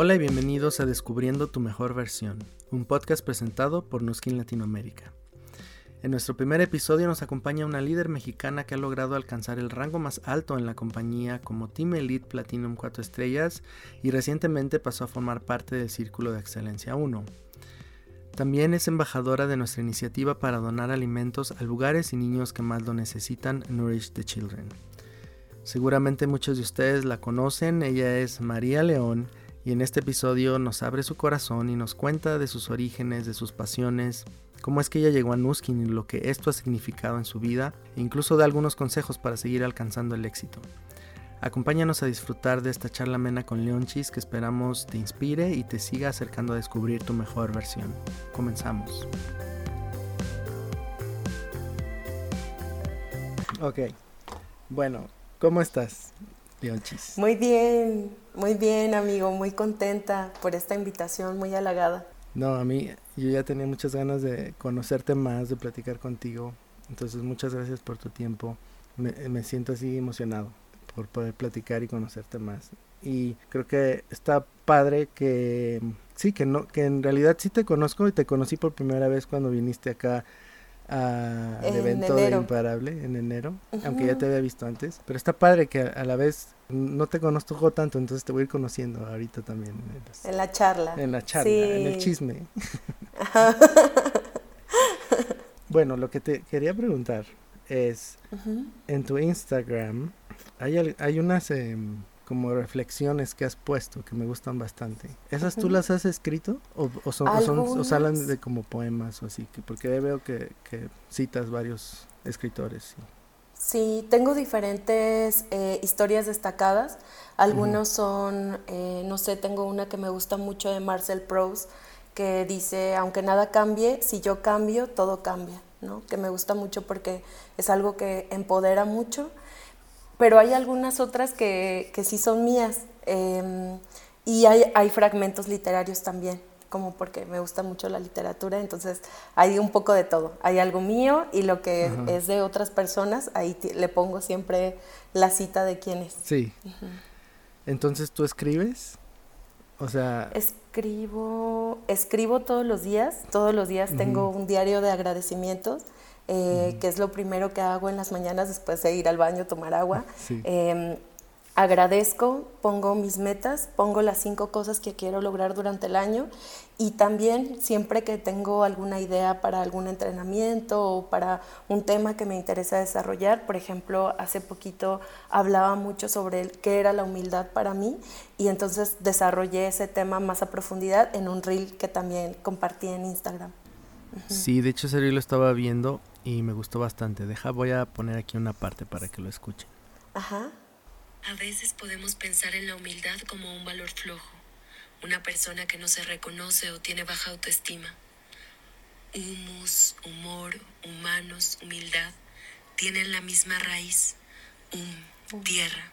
Hola y bienvenidos a Descubriendo tu mejor versión, un podcast presentado por Nuskin Latinoamérica. En nuestro primer episodio nos acompaña una líder mexicana que ha logrado alcanzar el rango más alto en la compañía como Team Elite Platinum 4 estrellas y recientemente pasó a formar parte del Círculo de Excelencia 1. También es embajadora de nuestra iniciativa para donar alimentos a lugares y niños que más lo necesitan, Nourish the Children. Seguramente muchos de ustedes la conocen, ella es María León y en este episodio nos abre su corazón y nos cuenta de sus orígenes, de sus pasiones, cómo es que ella llegó a Nuskin y lo que esto ha significado en su vida e incluso da algunos consejos para seguir alcanzando el éxito. Acompáñanos a disfrutar de esta charla amena con Leonchis que esperamos te inspire y te siga acercando a descubrir tu mejor versión. Comenzamos. Ok, bueno, ¿cómo estás, Leonchis? Muy bien, muy bien, amigo, muy contenta por esta invitación, muy halagada. No, a mí, yo ya tenía muchas ganas de conocerte más, de platicar contigo. Entonces, muchas gracias por tu tiempo. Me, me siento así emocionado por poder platicar y conocerte más. Y creo que está padre que sí, que no, que en realidad sí te conozco y te conocí por primera vez cuando viniste acá al evento de Imparable en enero, aunque ya te había visto antes. Pero está padre que a, la vez no te conozco tanto, entonces te voy a ir conociendo ahorita también. En, la charla. En la charla, en el chisme. bueno, lo que te quería preguntar es, en tu Instagram hay, hay unas em, como reflexiones que has puesto que me gustan bastante. ¿Esas tú las has escrito o, o son, o, salen de como poemas o así? Porque veo que, que citas varios escritores. Sí, tengo diferentes eh, historias destacadas. Algunos son, eh, no sé, tengo una que me gusta mucho de Marcel Proust que dice, aunque nada cambie, si yo cambio, todo cambia, ¿no? Que me gusta mucho porque es algo que empodera mucho pero hay algunas otras que, que sí son mías. Em, y hay, hay, fragmentos literarios también, como porque me gusta mucho la literatura, entonces hay un poco de todo. Hay algo mío y lo que es de otras personas, ahí le pongo siempre la cita de quién es. Sí. Entonces, ¿tú escribes? O sea... Escribo, escribo todos los días, todos los días tengo un diario de agradecimientos eh, que es lo primero que hago en las mañanas después de ir al baño, tomar agua. Em, agradezco, pongo mis metas, pongo las cinco cosas que quiero lograr durante el año y también siempre que tengo alguna idea para algún entrenamiento o para un tema que me interesa desarrollar, por ejemplo, hace poquito hablaba mucho sobre qué era la humildad para mí y entonces desarrollé ese tema más a profundidad en un reel que también compartí en Instagram. Sí, de hecho ese lo estaba viendo y me gustó bastante. Deja, voy a poner aquí una parte para que lo escuchen. Ajá. A veces podemos pensar en la humildad como un valor flojo, una persona que no se reconoce o tiene baja autoestima. Humus, humor, humanos, humildad tienen la misma raíz, hum, tierra.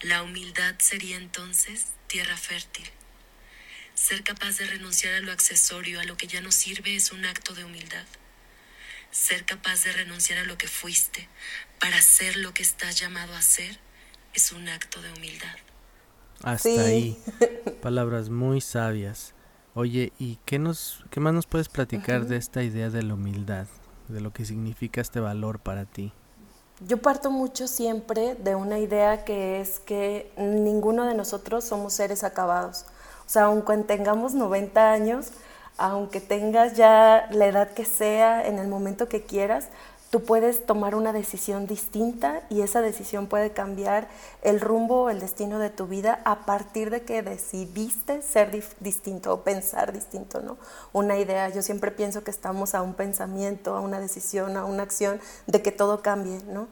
La humildad sería entonces tierra fértil. Ser capaz de renunciar a lo accesorio, a lo que ya no sirve, es un acto de humildad. Ser capaz de renunciar a lo que fuiste para ser lo que estás llamado a ser es un acto de humildad. Hasta ahí. Palabras muy sabias. Oye, ¿y qué, nos, qué más nos puedes platicar de esta idea de la humildad? De lo que significa este valor para ti. Yo parto mucho siempre de una idea que es que ninguno de nosotros somos seres acabados. Sea, aunque tengamos 90 años, aunque tengas ya la edad que sea, en el momento que quieras, tú puedes tomar una decisión distinta y esa decisión puede cambiar el rumbo o el destino de tu vida a partir de que decidiste ser distinto o pensar distinto, ¿no? Una idea, yo siempre pienso que estamos a un pensamiento, a una decisión, a una acción de que todo cambie, ¿no?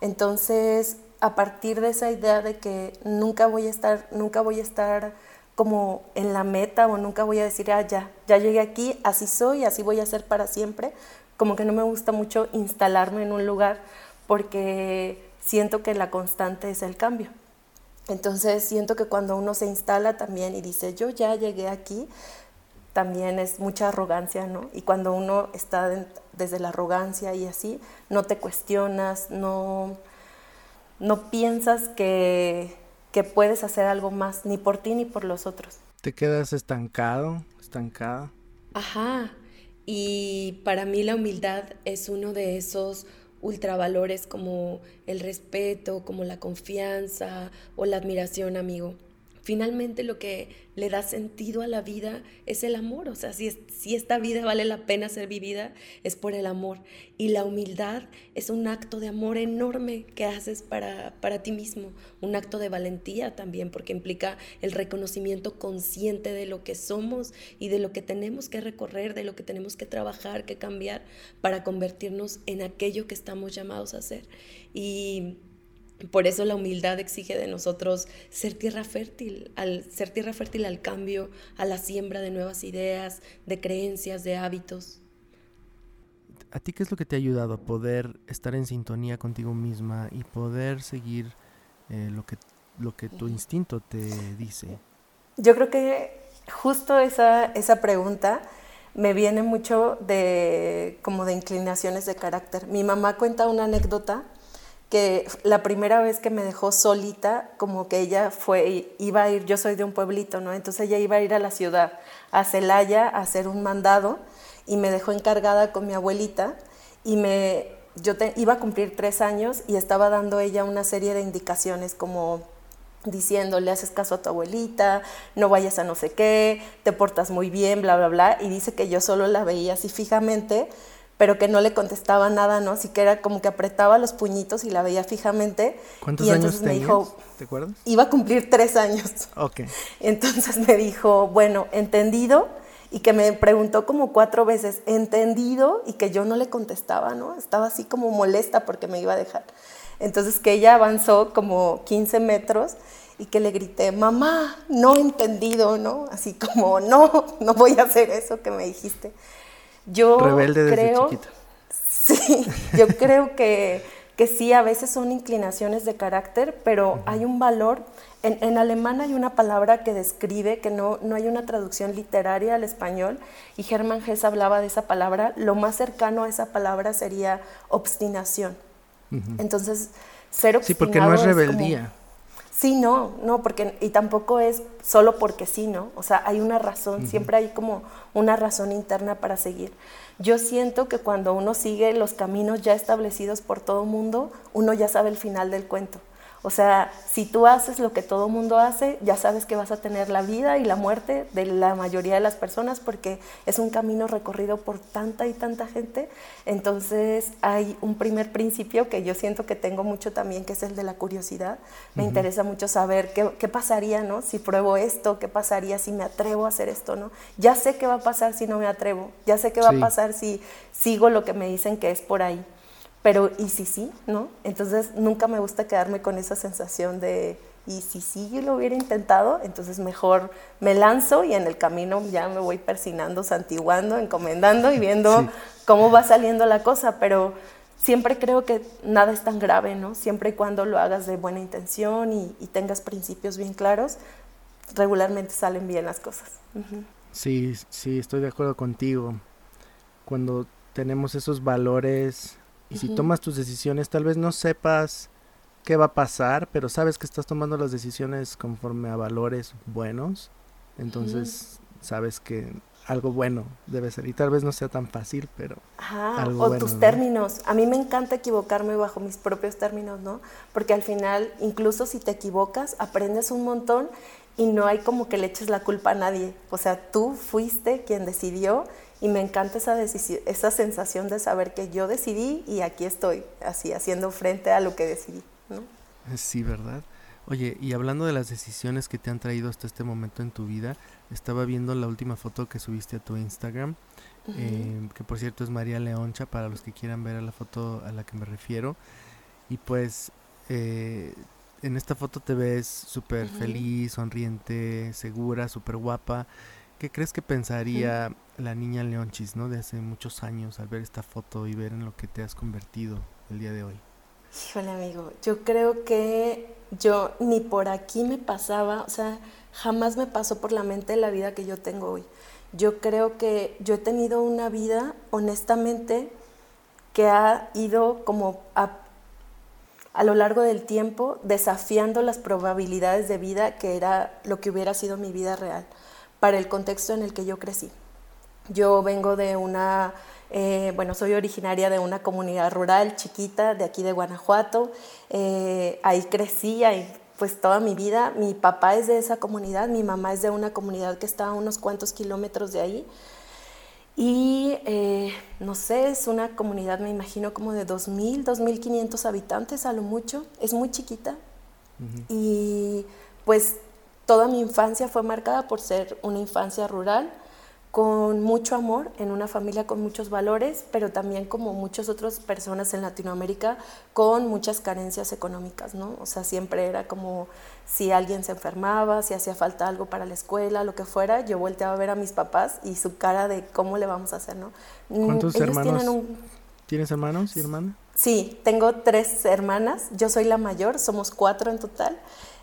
Entonces, a partir de esa idea de que nunca voy a estar, nunca voy a estar como en la meta o nunca voy a decir, ah, ya, ya llegué aquí, así soy, así voy a ser para siempre. Como que no me gusta mucho instalarme en un lugar porque siento que la constante es el cambio. Entonces siento que cuando uno se instala también y dice, yo ya llegué aquí, también es mucha arrogancia, ¿no? Y cuando uno está desde la arrogancia y así, no te cuestionas, no, no piensas que que puedes hacer algo más, ni por ti ni por los otros. ¿Te quedas estancado, estancada? Ajá. Y para mí la humildad es uno de esos ultravalores como el respeto, como la confianza o la admiración, amigo. Finalmente lo que le da sentido a la vida es el amor. O sea, si, si esta vida vale la pena ser vivida, es por el amor. Y la humildad es un acto de amor enorme que haces para, para ti mismo. Un acto de valentía también, porque implica el reconocimiento consciente de lo que somos y de lo que tenemos que recorrer, de lo que tenemos que trabajar, que cambiar para convertirnos en aquello que estamos llamados a ser. Y por eso la humildad exige de nosotros ser tierra fértil, al ser tierra fértil al cambio, a la siembra de nuevas ideas, de creencias, de hábitos. ¿A ti qué es lo que te ha ayudado a poder estar en sintonía contigo misma y poder seguir eh, lo, que, lo que tu instinto te dice? Yo creo que justo esa, esa pregunta me viene mucho de como de inclinaciones de carácter. Mi mamá cuenta una anécdota que la primera vez que me dejó solita, como que ella fue, iba a ir, yo soy de un pueblito, ¿no? Entonces ella iba a ir a la ciudad, a Celaya, a hacer un mandado, y me dejó encargada con mi abuelita, y me, yo iba a cumplir tres años y estaba dando ella una serie de indicaciones como diciendo, le haces caso a tu abuelita, no vayas a no sé qué, te portas muy bien, bla, bla, bla, y dice que yo solo la veía así fijamente, pero que no le contestaba nada, ¿no? Así que era como que apretaba los puñitos y la veía fijamente. ¿Cuántos y entonces me dijo, ¿te acuerdas? Iba a cumplir tres años. Ok. Entonces me dijo, bueno, entendido, y que me preguntó como cuatro veces, entendido, y que yo no le contestaba, ¿no? Estaba así como molesta porque me iba a dejar. Entonces que ella avanzó como 15 metros y que le grité, mamá, no entendido, ¿no? Así como, no, no voy a hacer eso que me dijiste. Yo Rebelde desde creo, chiquita. Sí, yo creo que, que, sí, a veces son inclinaciones de carácter, pero hay un valor. En, en, alemán hay una palabra que describe, que no, no hay una traducción literaria al español, y Hermann Hesse hablaba de esa palabra. Lo más cercano a esa palabra sería obstinación. Entonces, ser obstinado. Sí, porque no es rebeldía. Sí, no, no, porque, y tampoco es solo porque sí, ¿no? O sea, hay una razón, siempre hay como una razón interna para seguir. Yo siento que cuando uno sigue los caminos ya establecidos por todo mundo, uno ya sabe el final del cuento. O sea, si tú haces lo que todo mundo hace, ya sabes que vas a tener la vida y la muerte de la mayoría de las personas porque es un camino recorrido por tanta y tanta gente. Entonces hay un primer principio que yo siento que tengo mucho también, que es el de la curiosidad. Me interesa mucho saber qué, qué, pasaría, ¿no? Si pruebo esto, qué pasaría si me atrevo a hacer esto, ¿no? Ya sé qué va a pasar si no me atrevo, ya sé qué va a pasar si sigo lo que me dicen que es por ahí pero ¿y si sí? ¿No? Entonces nunca me gusta quedarme con esa sensación de ¿y si sí yo lo hubiera intentado? Entonces mejor me lanzo y en el camino ya me voy persinando, santiguando, encomendando y viendo cómo va saliendo la cosa, pero siempre creo que nada es tan grave, ¿no? Siempre y cuando lo hagas de buena intención y, tengas principios bien claros, regularmente salen bien las cosas. Sí, sí, estoy de acuerdo contigo. Cuando tenemos esos valores y si tomas tus decisiones, tal vez no sepas qué va a pasar, pero sabes que estás tomando las decisiones conforme a valores buenos. Entonces, sabes que algo bueno debe ser. Y tal vez no sea tan fácil, pero. Ajá, o tus términos. A mí me encanta equivocarme bajo mis propios términos, ¿no? Porque al final, incluso si te equivocas, aprendes un montón y no hay como que le eches la culpa a nadie. O sea, tú fuiste quien decidió y me encanta esa, esa sensación de saber que yo decidí y aquí estoy, así haciendo frente a lo que decidí. ¿no? Sí, ¿verdad? Oye, y hablando de las decisiones que te han traído hasta este momento en tu vida, estaba viendo la última foto que subiste a tu Instagram, eh, que por cierto es María Leoncha, para los que quieran ver a la foto a la que me refiero. Y pues eh, en esta foto te ves súper feliz, sonriente, segura, súper guapa. ¿Qué crees que pensaría la niña Leonchis, ¿no? De hace muchos años al ver esta foto y ver en lo que te has convertido el día de hoy. Híjole, amigo, yo creo que yo ni por aquí me pasaba, o sea, jamás me pasó por la mente la vida que yo tengo hoy. Yo creo que yo he tenido una vida, honestamente, que ha ido como a lo largo del tiempo desafiando las probabilidades de vida que era lo que hubiera sido mi vida real para el contexto en el que yo crecí. Yo vengo de una, eh, bueno, soy originaria de una comunidad rural chiquita de aquí de Guanajuato. Eh, ahí crecí, ahí pues toda mi vida. Mi papá es de esa comunidad, mi mamá es de una comunidad que está a unos cuantos kilómetros de ahí. Y eh, no sé, es una comunidad, me imagino, como de 2.000, 2.500 habitantes a lo mucho. Es muy chiquita. Y pues toda mi infancia fue marcada por ser una infancia rural con mucho amor, en una familia con muchos valores, pero también como muchas otras personas en Latinoamérica con muchas carencias económicas, ¿no? O sea, siempre era como si alguien se enfermaba, si hacía falta algo para la escuela, lo que fuera, yo volteaba a ver a mis papás y su cara de cómo le vamos a hacer, ¿no? Mm, ¿Cuántos hermanos? ¿Tienes hermanos y hermanas? Sí, tengo tres hermanas, yo soy la mayor, somos cuatro en total.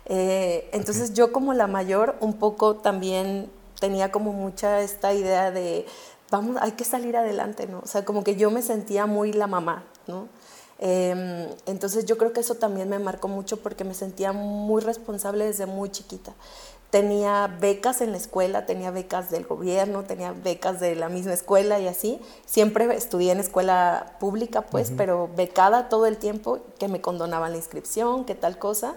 Eh, entonces yo como la mayor un poco también tenía como mucha esta idea de, vamos, hay que salir adelante, ¿no? O sea, como que yo me sentía muy la mamá, ¿no? Em, entonces yo creo que eso también me marcó mucho porque me sentía muy responsable desde muy chiquita. Tenía becas en la escuela, tenía becas del gobierno, tenía becas de la misma escuela y así. Siempre estudié en escuela pública, pues, pero becada todo el tiempo, que me condonaban la inscripción, que tal cosa.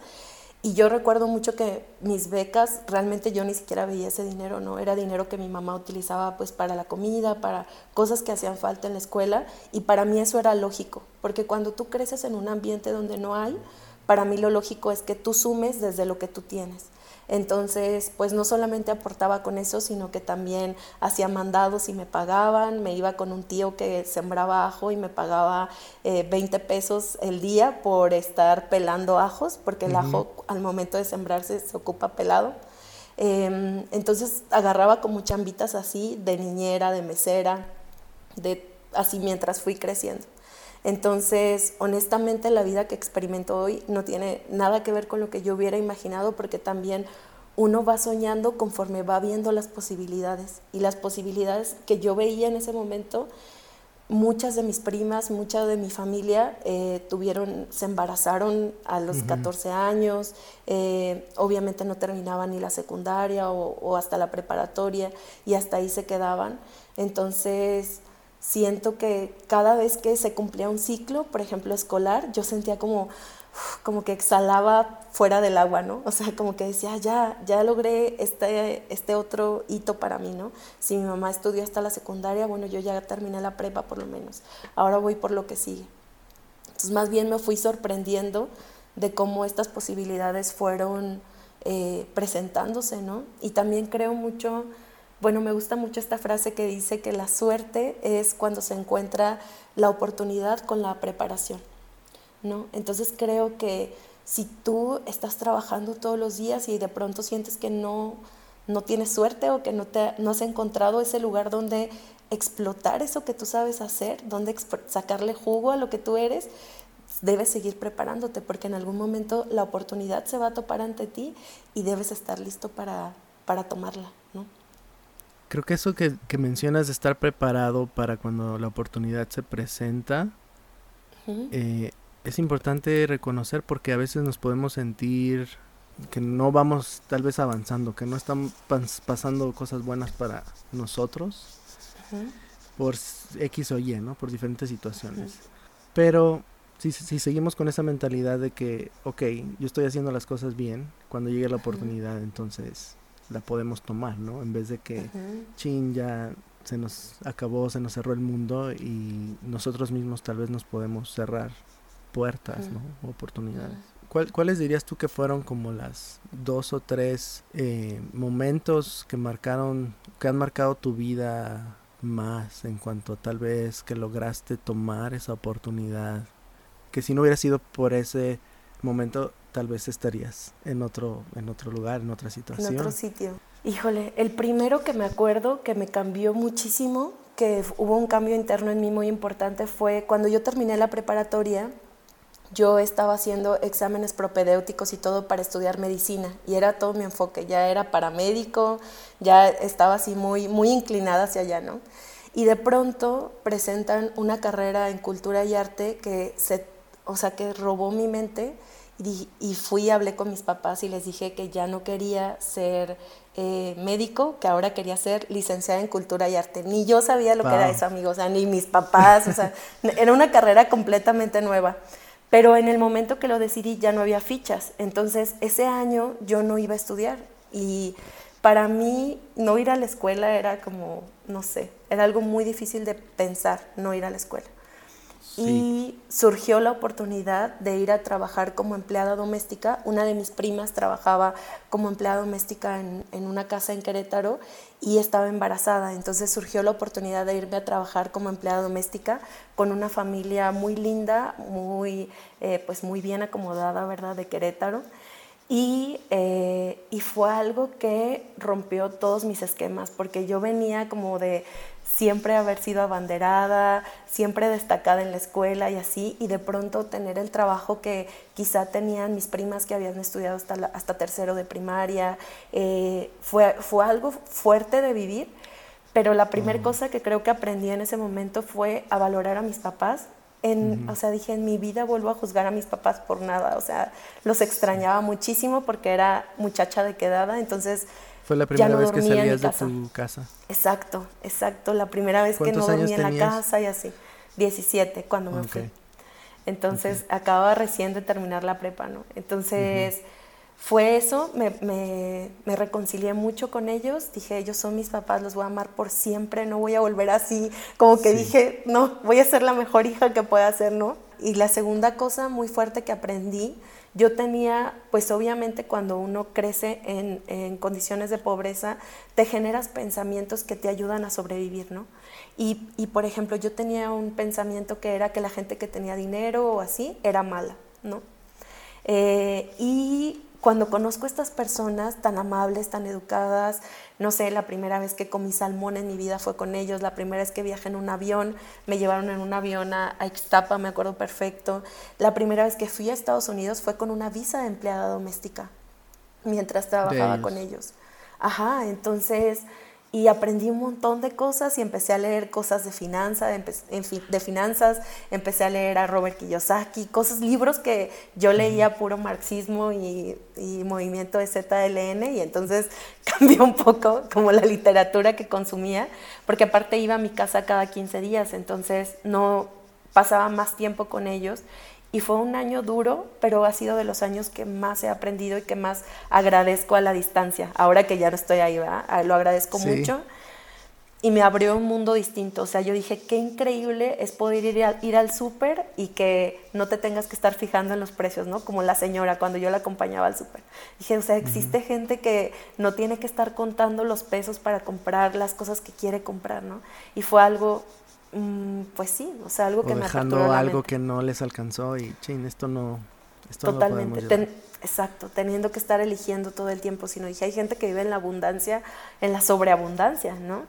Y yo recuerdo mucho que mis becas, realmente yo ni siquiera veía ese dinero, ¿no? Era dinero que mi mamá utilizaba pues para la comida, para cosas que hacían falta en la escuela y para mí eso era lógico, porque cuando tú creces en un ambiente donde no hay, para mí lo lógico es que tú sumes desde lo que tú tienes. Entonces, pues no solamente aportaba con eso, sino que también hacía mandados y me pagaban. Me iba con un tío que sembraba ajo y me pagaba 20 eh, pesos el día por estar pelando ajos, porque el ajo al momento de sembrarse se ocupa pelado. Em, entonces agarraba como chambitas así, de niñera, de mesera, de, así mientras fui creciendo. Entonces, honestamente, la vida que experimento hoy no tiene nada que ver con lo que yo hubiera imaginado, porque también uno va soñando conforme va viendo las posibilidades. Y las posibilidades que yo veía en ese momento, muchas de mis primas, mucha de mi familia eh, tuvieron, se embarazaron a los 14 años, eh, obviamente no terminaban ni la secundaria o, o hasta la preparatoria y hasta ahí se quedaban. Entonces, siento que cada vez que se cumplía un ciclo, por ejemplo, escolar, yo sentía como, como que exhalaba fuera del agua, ¿no? O sea, como que decía, ya, ya logré este, este otro hito para mí, ¿no? Si mi mamá estudió hasta la secundaria, bueno, yo ya terminé la prepa por lo menos. Ahora voy por lo que sigue. Entonces, más bien me fui sorprendiendo de cómo estas posibilidades fueron eh, presentándose, ¿no? Y también creo mucho bueno, me gusta mucho esta frase que dice que la suerte es cuando se encuentra la oportunidad con la preparación, ¿no? Entonces creo que si tú estás trabajando todos los días y de pronto sientes que no, no tienes suerte o que no, te, no has encontrado ese lugar donde explotar eso que tú sabes hacer, donde sacarle jugo a lo que tú eres, debes seguir preparándote porque en algún momento la oportunidad se va a topar ante ti y debes estar listo para, para tomarla, ¿no? Creo que eso que, mencionas de estar preparado para cuando la oportunidad se presenta eh, es importante reconocer porque a veces nos podemos sentir que no vamos tal vez avanzando, que no están pasando cosas buenas para nosotros por X o Y, ¿no? Por diferentes situaciones. Pero si, si, seguimos con esa mentalidad de que, ok, yo estoy haciendo las cosas bien, cuando llegue la oportunidad, entonces la podemos tomar, ¿no? En vez de que, chin, ya se nos acabó, se nos cerró el mundo y nosotros mismos tal vez nos podemos cerrar puertas, ¿no? Oportunidades. ¿Cuáles dirías tú que fueron como las dos o tres eh, momentos que marcaron, que han marcado tu vida más en cuanto a tal vez que lograste tomar esa oportunidad? Que si no hubiera sido por ese momento, tal vez estarías en otro, en otro lugar, en otra situación. En otro sitio. Híjole, el primero que me acuerdo que me cambió muchísimo, que hubo un cambio interno en mí muy importante, fue cuando yo terminé la preparatoria, yo estaba haciendo exámenes propedéuticos y todo para estudiar medicina y era todo mi enfoque, ya era paramédico, ya estaba así muy, muy inclinada hacia allá, ¿no? Y de pronto presentan una carrera en cultura y arte que se o sea, que robó mi mente y, fui y hablé con mis papás y les dije que ya no quería ser eh, médico, que ahora quería ser licenciada en cultura y arte. Ni yo sabía lo que era eso, amigos, o sea, ni mis papás, o sea, era una carrera completamente nueva. Pero en el momento que lo decidí ya no había fichas, entonces ese año yo no iba a estudiar y para mí no ir a la escuela era como, no sé, era algo muy difícil de pensar, no ir a la escuela. Y surgió la oportunidad de ir a trabajar como empleada doméstica. Una de mis primas trabajaba como empleada doméstica en, en, una casa en Querétaro y estaba embarazada. Entonces surgió la oportunidad de irme a trabajar como empleada doméstica con una familia muy linda, muy, eh, pues muy bien acomodada, ¿verdad?, de Querétaro. Y, eh, y, fue algo que rompió todos mis esquemas, porque yo venía como de siempre haber sido abanderada, siempre destacada en la escuela y así, y de pronto tener el trabajo que quizá tenían mis primas que habían estudiado hasta, hasta tercero de primaria, eh, fue, fue algo fuerte de vivir, pero la primera cosa que creo que aprendí en ese momento fue a valorar a mis papás. En, O sea, dije, en mi vida vuelvo a juzgar a mis papás por nada, o sea, los extrañaba muchísimo porque era muchacha de quedada, entonces fue la primera vez que salías de tu casa. Exacto, exacto. La primera vez que no dormí en la casa y así. 17 cuando me fui. Entonces acababa recién de terminar la prepa, ¿no? Entonces fue eso, me, me, reconcilié mucho con ellos, dije, ellos son mis papás, los voy a amar por siempre, no voy a volver así, como que dije, no, voy a ser la mejor hija que pueda ser, ¿no? Y la segunda cosa muy fuerte que aprendí yo tenía, pues obviamente cuando uno crece en, condiciones de pobreza, te generas pensamientos que te ayudan a sobrevivir, ¿no? Y, y, por ejemplo, yo tenía un pensamiento que era que la gente que tenía dinero o así era mala, ¿no? Eh, y cuando conozco a estas personas tan amables, tan educadas, no sé, la primera vez que comí salmón en mi vida fue con ellos, la primera vez que viajé en un avión, me llevaron en un avión a, Ixtapa, me acuerdo perfecto. La primera vez que fui a Estados Unidos fue con una visa de empleada doméstica, mientras trabajaba con ellos. Ajá, entonces y aprendí un montón de cosas y empecé a leer cosas de, finanza, de, finanzas, empecé a leer a Robert Kiyosaki, cosas, libros que yo leía puro marxismo y, y movimiento de ZLN y entonces cambió un poco como la literatura que consumía, porque aparte iba a mi casa cada 15 días, entonces no pasaba más tiempo con ellos y fue un año duro, pero ha sido de los años que más he aprendido y que más agradezco a la distancia. Ahora que ya no estoy ahí, ah, lo agradezco mucho. Y me abrió un mundo distinto. O sea, yo dije, qué increíble es poder ir, ir al súper y que no te tengas que estar fijando en los precios, ¿no? Como la señora cuando yo la acompañaba al súper. Dije, o sea, existe gente que no tiene que estar contando los pesos para comprar las cosas que quiere comprar, ¿no? Y fue algo Mm, pues sí, o sea, algo que me dejando algo que no les alcanzó y, ching, esto no, esto Totalmente, no exacto, teniendo que estar eligiendo todo el tiempo, sino dije, hay gente que vive en la abundancia, en la sobreabundancia, ¿no?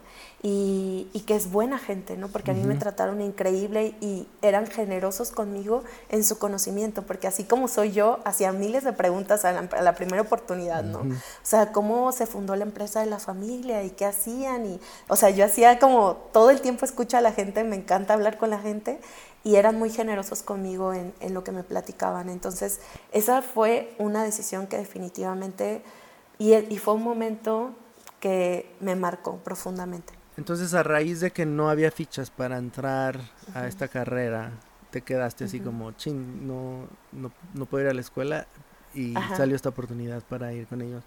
Y, que es buena gente, ¿no? Porque a mí me trataron increíble y eran generosos conmigo en su conocimiento, porque así como soy yo, hacía miles de preguntas a la, primera oportunidad, ¿no? O sea, cómo se fundó la empresa de la familia y qué hacían, y, o sea, yo hacía como todo el tiempo escucho a la gente, me encanta hablar con la gente, y eran muy generosos conmigo en, en lo que me platicaban. Entonces, esa fue una decisión que definitivamente, y, y fue un momento que me marcó profundamente. Entonces, a raíz de que no había fichas para entrar a esta carrera, te quedaste así como, ching, no, no, puedo ir a la escuela y salió esta oportunidad para ir con ellos.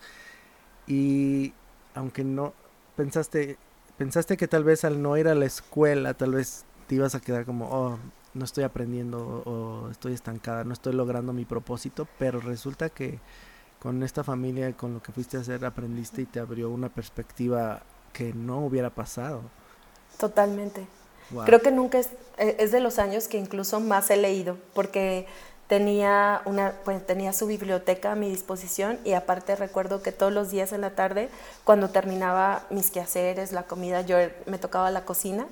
Y aunque no, pensaste, pensaste que tal vez al no ir a la escuela, tal vez te ibas a quedar como, oh, no estoy aprendiendo o estoy estancada, no estoy logrando mi propósito, pero resulta que con esta familia, con lo que fuiste a hacer, aprendiste y te abrió una perspectiva que no hubiera pasado. Totalmente. Creo que nunca es, e, es de los años que incluso más he leído, porque tenía, una, pues, tenía su biblioteca a mi disposición y aparte recuerdo que todos los días en la tarde, cuando terminaba mis quehaceres, la comida, yo me tocaba la cocina,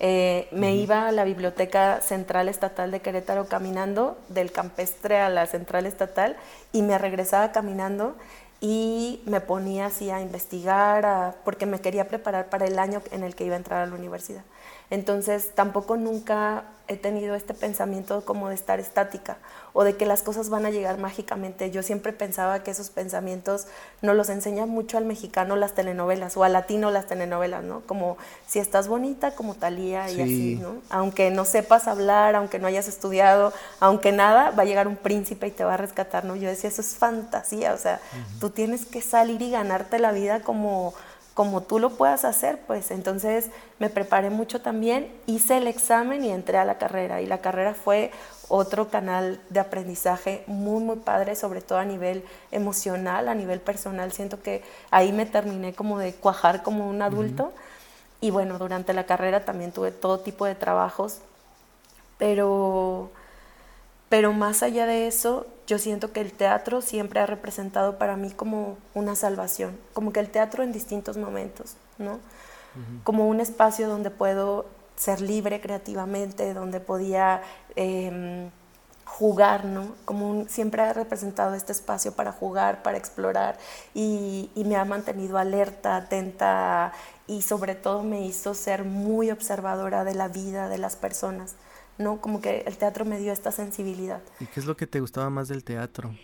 eh, me iba a la Biblioteca Central Estatal de Querétaro caminando, del campestre a la Central Estatal, y me regresaba caminando y me ponía así a investigar, porque me quería preparar para el año en el que iba a entrar a la universidad. Entonces tampoco nunca he tenido este pensamiento como de estar estática o de que las cosas van a llegar mágicamente. Yo siempre pensaba que esos pensamientos no los enseñan mucho al mexicano las telenovelas o al latino las telenovelas, ¿no? Como si estás bonita como Talía y así, ¿no? Aunque no sepas hablar, aunque no hayas estudiado, aunque nada, va a llegar un príncipe y te va a rescatar, ¿no? Yo decía, eso es fantasía, o sea, tú tienes que salir y ganarte la vida como como tú lo puedas hacer, pues entonces me preparé mucho también, hice el examen y entré a la carrera. Y la carrera fue otro canal de aprendizaje muy, muy padre, sobre todo a nivel emocional, a nivel personal. Siento que ahí me terminé como de cuajar como un adulto. Y bueno, durante la carrera también tuve todo tipo de trabajos, pero, pero más allá de eso, yo siento que el teatro siempre ha representado para mí como una salvación, como que el teatro en distintos momentos, ¿no? Como un espacio donde puedo ser libre creativamente, donde podía em, jugar, ¿no? Como siempre ha representado este espacio para jugar, para explorar y, y, me ha mantenido alerta, atenta y sobre todo me hizo ser muy observadora de la vida de las personas. ¿No? Como que el teatro me dio esta sensibilidad. ¿Y qué es lo que te gustaba más del teatro?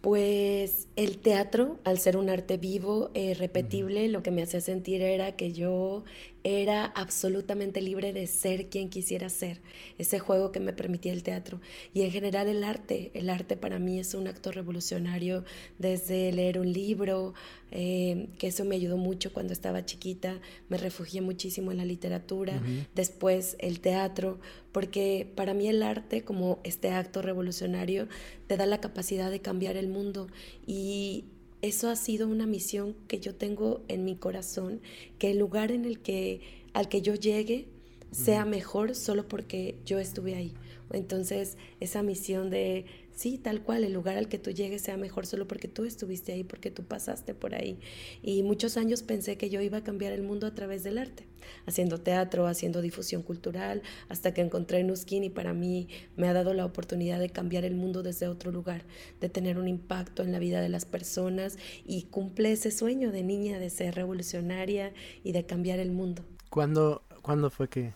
Pues el teatro, al ser un arte vivo, eh, repetible, lo que me hacía sentir era que yo era absolutamente libre de ser quien quisiera ser, ese juego que me permitía el teatro. Y en general el arte, el arte para mí es un acto revolucionario, desde leer un libro, eh, que eso me ayudó mucho cuando estaba chiquita, me refugié muchísimo en la literatura, después el teatro, porque para mí el arte como este acto revolucionario te da la capacidad de cambiar el mundo y eso ha sido una misión que yo tengo en mi corazón, que el lugar en el que al que yo llegue sea mejor solo porque yo estuve ahí. Entonces, esa misión de Sí, tal cual, el lugar al que tú llegues sea mejor solo porque tú estuviste ahí, porque tú pasaste por ahí. Y muchos años pensé que yo iba a cambiar el mundo a través del arte, haciendo teatro, haciendo difusión cultural, hasta que encontré Nuskin y para mí me ha dado la oportunidad de cambiar el mundo desde otro lugar, de tener un impacto en la vida de las personas y cumple ese sueño de niña de ser revolucionaria y de cambiar el mundo. ¿Cuándo, ¿cuándo fue que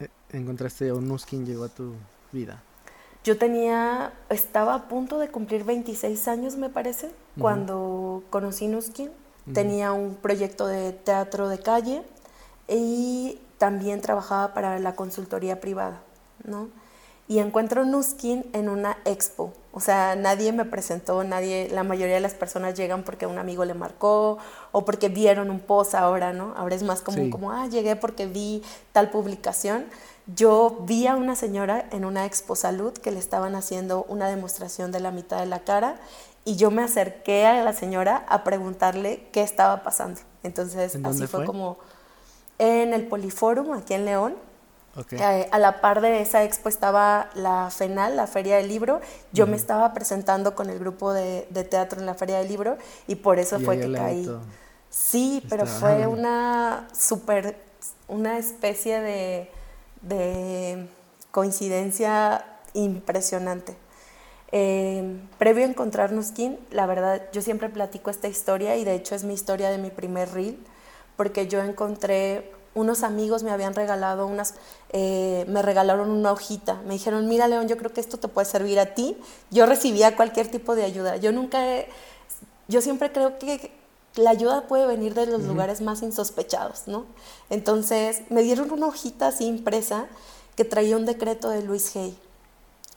eh, encontraste o Nuskin llegó a tu vida? Yo tenía, estaba a punto de cumplir 26 años, me parece, cuando conocí Nuskin. Tenía un proyecto de teatro de calle y también trabajaba para la consultoría privada, ¿no? Y encuentro Nuskin en una expo. O sea, nadie me presentó, nadie, la mayoría de las personas llegan porque un amigo le marcó o porque vieron un post ahora, ¿no? Ahora es más común como, ah, llegué porque vi tal publicación yo vi a una señora en una expo salud que le estaban haciendo una demostración de la mitad de la cara y yo me acerqué a la señora a preguntarle qué estaba pasando. Entonces, así fue, como en el Poliforum, aquí en León. Eh, a la par de esa expo estaba la FENAL, la Feria del Libro. Yo me estaba presentando con el grupo de, teatro en la Feria del Libro y por eso fue que caí. Sí, pero fue una super, una especie de de coincidencia impresionante. Eh, previo a encontrarnos Kim, la verdad, yo siempre platico esta historia y de hecho es mi historia de mi primer reel, porque yo encontré, unos amigos me habían regalado unas, eh, me regalaron una hojita, me dijeron, mira León, yo creo que esto te puede servir a ti. Yo recibía cualquier tipo de ayuda. Yo nunca, yo siempre creo que la ayuda puede venir de los lugares más insospechados, ¿no? Entonces me dieron una hojita así impresa que traía un decreto de Luis Hay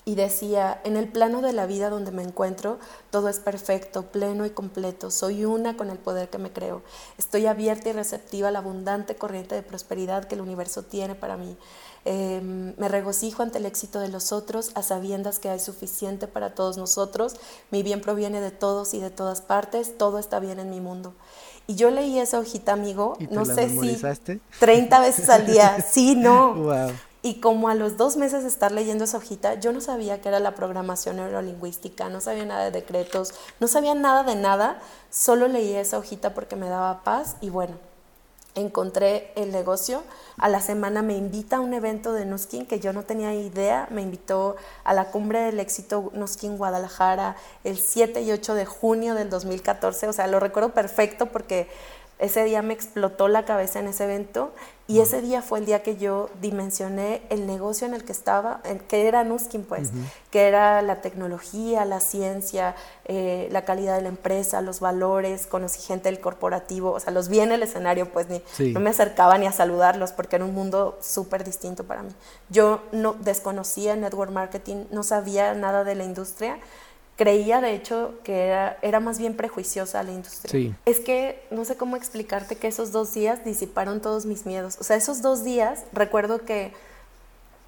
y decía, en el plano de la vida donde me encuentro, todo es perfecto, pleno y completo, soy una con el poder que me creo, estoy abierta y receptiva a la abundante corriente de prosperidad que el universo tiene para mí. Em, me regocijo ante el éxito de los otros, a sabiendas que hay suficiente para todos nosotros. Mi bien proviene de todos y de todas partes. Todo está bien en mi mundo. Y yo leí esa hojita, amigo, no sé si 30 veces al día. Sí, no. Y como a los dos meses de estar leyendo esa hojita, yo no sabía qué era la programación neurolingüística, no sabía nada de decretos, no sabía nada de nada, solo leí esa hojita porque me daba paz y bueno, encontré el negocio. A la semana me invita a un evento de Nuskin que yo no tenía idea. Me invitó a la cumbre del éxito Nuskin Guadalajara el 7 y 8 de junio del 2014. O sea, lo recuerdo perfecto porque Ese día me explotó la cabeza en ese evento y ese día fue el día que yo dimensioné el negocio en el que estaba, que era Nuskin, pues, que era la tecnología, la ciencia, eh, la calidad de la empresa, los valores, conocí gente del corporativo, o sea, los vi en el escenario, pues ni, no me acercaba ni a saludarlos porque era un mundo súper distinto para mí. Yo no desconocía network marketing, no sabía nada de la industria creía de hecho que era, era más bien prejuiciosa la industria. Es que no sé cómo explicarte que esos dos días disiparon todos mis miedos. O sea, esos dos días recuerdo que,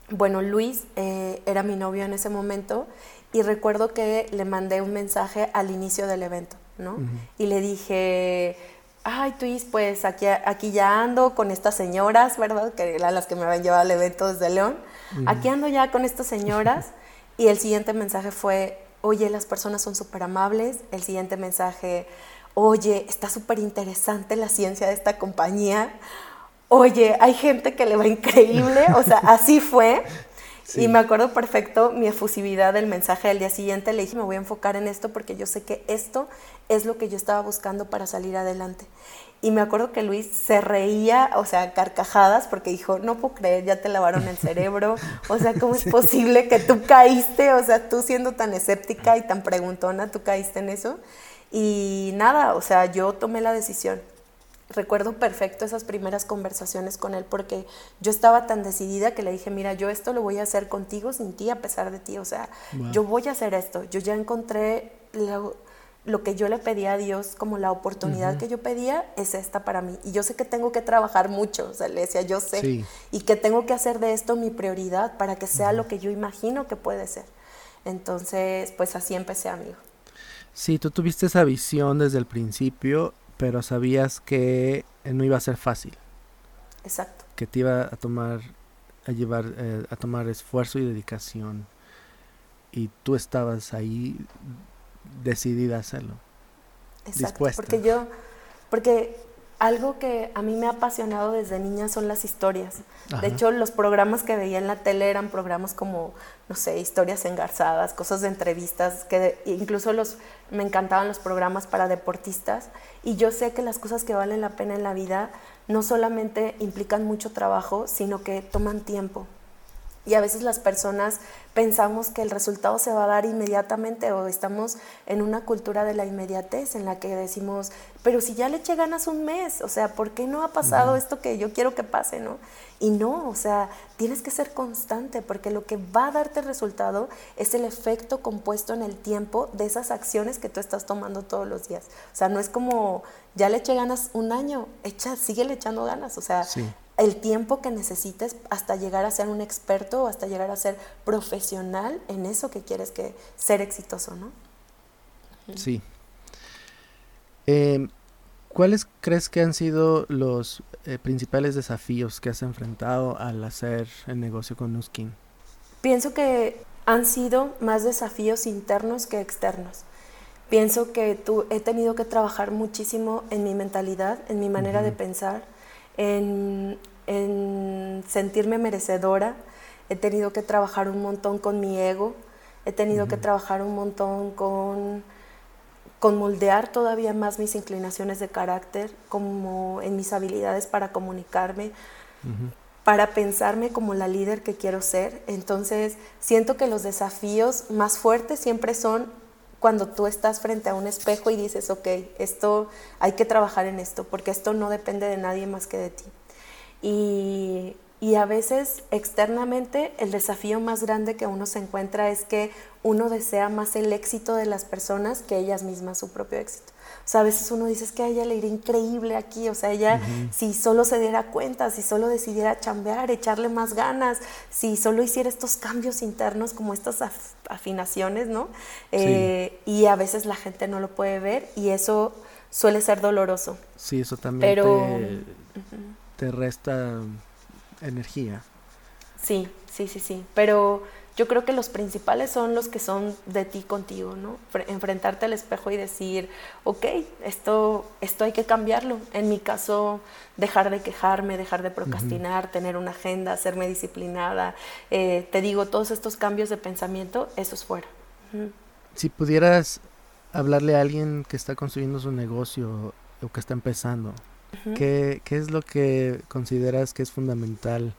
bueno, Luis eh, era mi novio en ese momento y recuerdo que le mandé un mensaje al inicio del evento, ¿no? Y le dije... Ay, Luis, pues aquí, aquí ya ando con estas señoras, ¿verdad? Que eran las que me habían llevado al evento desde León. Aquí ando ya con estas señoras. y el siguiente mensaje fue, oye, las personas son súper amables. El siguiente mensaje, oye, está súper interesante la ciencia de esta compañía. Oye, hay gente que le va increíble. O sea, así fue. Y me acuerdo perfecto mi efusividad del mensaje del día siguiente. Le dije, me voy a enfocar en esto porque yo sé que esto es lo que yo estaba buscando para salir adelante. Y me acuerdo que Luis se reía, o sea, carcajadas, porque dijo, no puedo creer, ya te lavaron el cerebro. O sea, ¿cómo es posible que tú caíste? O sea, tú siendo tan escéptica y tan preguntona, tú caíste en eso. Y nada, o sea, yo tomé la decisión. Recuerdo perfecto esas primeras conversaciones con él porque yo estaba tan decidida que le dije, mira, yo esto lo voy a hacer contigo sin ti, a pesar de ti. O sea, yo voy a hacer esto. Yo ya encontré lo que yo le pedía a Dios, como la oportunidad que yo pedía, es esta para mí. Y yo sé que tengo que trabajar mucho, o sea, le decía, yo sé, y que tengo que hacer de esto mi prioridad para que sea lo que yo imagino que puede ser. Entonces, pues así empecé, amigo. Sí, tú tuviste esa visión desde el principio, pero sabías que no iba a ser fácil. Exacto. Que te iba a tomar, a llevar, eh, a tomar esfuerzo y dedicación. Y tú estabas ahí decidida a hacerlo. Exacto, porque yo, porque algo que a mí me ha apasionado desde niña son las historias. De hecho, los programas que veía en la tele eran programas como, no sé, historias engarzadas, cosas de entrevistas, que incluso los, me encantaban los programas para deportistas. Y yo sé que las cosas que valen la pena en la vida no solamente implican mucho trabajo, sino que toman tiempo. Y a veces las personas pensamos que el resultado se va a dar inmediatamente o estamos en una cultura de la inmediatez en la que decimos, pero si ya le eché ganas un mes, o sea, ¿por qué no ha pasado esto que yo quiero que pase, no? Y no, o sea, tienes que ser constante porque lo que va a darte el resultado es el efecto compuesto en el tiempo de esas acciones que tú estás tomando todos los días. O sea, no es como, ya le eché ganas un año, echa, sigue le echando ganas, o sea, el tiempo que necesites hasta llegar a ser un experto o hasta llegar a ser profesional en eso que quieres que ser exitoso, ¿no? Sí. Em, ¿Cuáles crees que han sido los eh, principales desafíos que has enfrentado al hacer el negocio con Nuskin? Pienso que han sido más desafíos internos que externos. Pienso que tú, he tenido que trabajar muchísimo en mi mentalidad, en mi manera de pensar, en, sentirme merecedora, he tenido que trabajar un montón con mi ego, he tenido que trabajar un montón con, con moldear todavía más mis inclinaciones de carácter, como en mis habilidades para comunicarme, para pensarme como la líder que quiero ser. Entonces, siento que los desafíos más fuertes siempre son cuando tú estás frente a un espejo y dices, ok, esto hay que trabajar en esto, porque esto no depende de nadie más que de ti. Y, y a veces externamente el desafío más grande que uno se encuentra es que uno desea más el éxito de las personas que ellas mismas su propio éxito. O sea, a veces uno dice es que a ella le iría increíble aquí, o sea, ella si solo se diera cuenta, si solo decidiera chambear, echarle más ganas, si solo hiciera estos cambios internos como estas afinaciones, ¿no? Eh, y a veces la gente no lo puede ver y eso suele ser doloroso. Sí, eso también te, te resta energía. Sí, sí, sí, sí, pero yo creo que los principales son los que son de ti contigo, ¿no? Enfrentarte al espejo y decir, ok, esto, esto hay que cambiarlo. En mi caso, dejar de quejarme, dejar de procrastinar, tener una agenda, hacerme disciplinada. Eh, te digo, todos estos cambios de pensamiento, eso es fuera. Si pudieras hablarle a alguien que está construyendo su negocio o que está empezando, ¿Qué, es lo que consideras que es fundamental?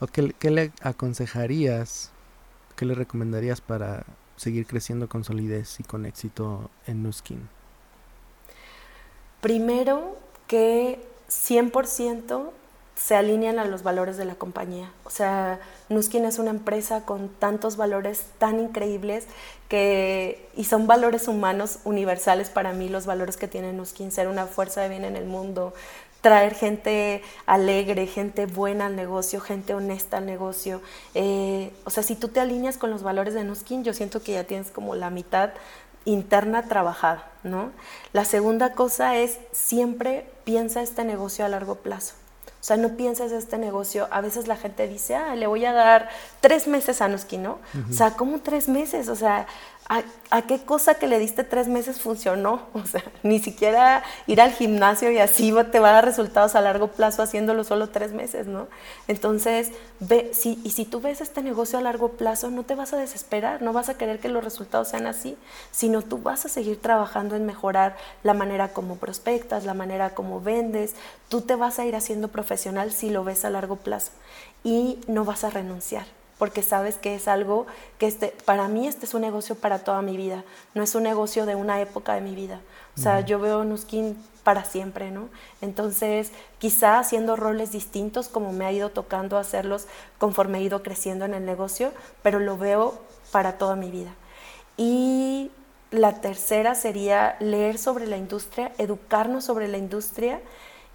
¿O qué, qué le aconsejarías, qué le recomendarías para seguir creciendo con solidez y con éxito en Nuskin? Primero, que 100% se alinean a los valores de la compañía. O sea, Nuskin es una empresa con tantos valores tan increíbles que, y son valores humanos universales para mí, los valores que tiene Nuskin, ser una fuerza de bien en el mundo, traer gente alegre, gente buena al negocio, gente honesta al negocio. Eh, o sea, si tú te alineas con los valores de Nuskin, yo siento que ya tienes como la mitad interna trabajada, ¿no? La segunda cosa es siempre piensa este negocio a largo plazo. O sea, no pienses este negocio. A veces la gente dice, ah, le voy a dar tres meses a Nuski, ¿no? O sea, ¿cómo tres meses? O sea, ¿a, qué cosa que le diste tres meses funcionó? O sea, ni siquiera ir al gimnasio y así te va a dar resultados a largo plazo haciéndolo solo tres meses, ¿no? Entonces, ve, si, y si tú ves este negocio a largo plazo, no te vas a desesperar, no vas a querer que los resultados sean así, sino tú vas a seguir trabajando en mejorar la manera como prospectas, la manera como vendes, tú te vas a ir haciendo profesional si lo ves a largo plazo y no vas a renunciar porque sabes que es algo que este, para mí este es un negocio para toda mi vida, no es un negocio de una época de mi vida. O sea, yo veo Nuskin para siempre, ¿no? Entonces, quizá haciendo roles distintos como me ha ido tocando hacerlos conforme he ido creciendo en el negocio, pero lo veo para toda mi vida. Y la tercera sería leer sobre la industria, educarnos sobre la industria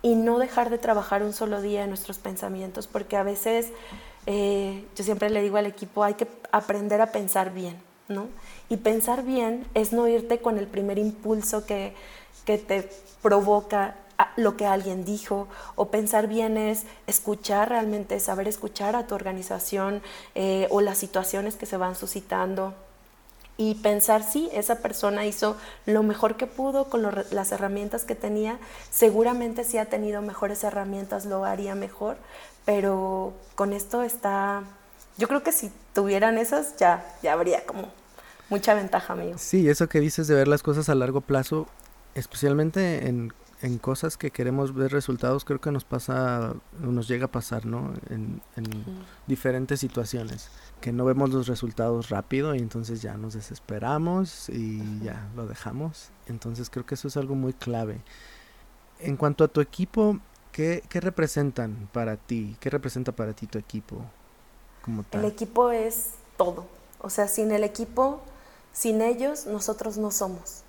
y no dejar de trabajar un solo día en nuestros pensamientos, porque a veces eh, yo siempre le digo al equipo, hay que aprender a pensar bien, ¿no? Y pensar bien es no irte con el primer impulso que, que te provoca lo que alguien dijo, o pensar bien es escuchar realmente, saber escuchar a tu organización eh, o las situaciones que se van suscitando y pensar si esa persona hizo lo mejor que pudo con las herramientas que tenía, seguramente si ha tenido mejores herramientas lo haría mejor, pero con esto está, yo creo que si tuvieran esas ya, ya habría como mucha ventaja, amigo. Sí, eso que dices de ver las cosas a largo plazo, especialmente en, cosas que queremos ver resultados, creo que nos pasa, nos llega a pasar, ¿no? En, diferentes situaciones, que no vemos los resultados rápido y entonces ya nos desesperamos y ya lo dejamos. Entonces creo que eso es algo muy clave. En cuanto a tu equipo, ¿Qué, representan para ti? ¿Qué representa para ti tu equipo como tal? El equipo es todo. O sea, sin el equipo, sin ellos, nosotros no somos.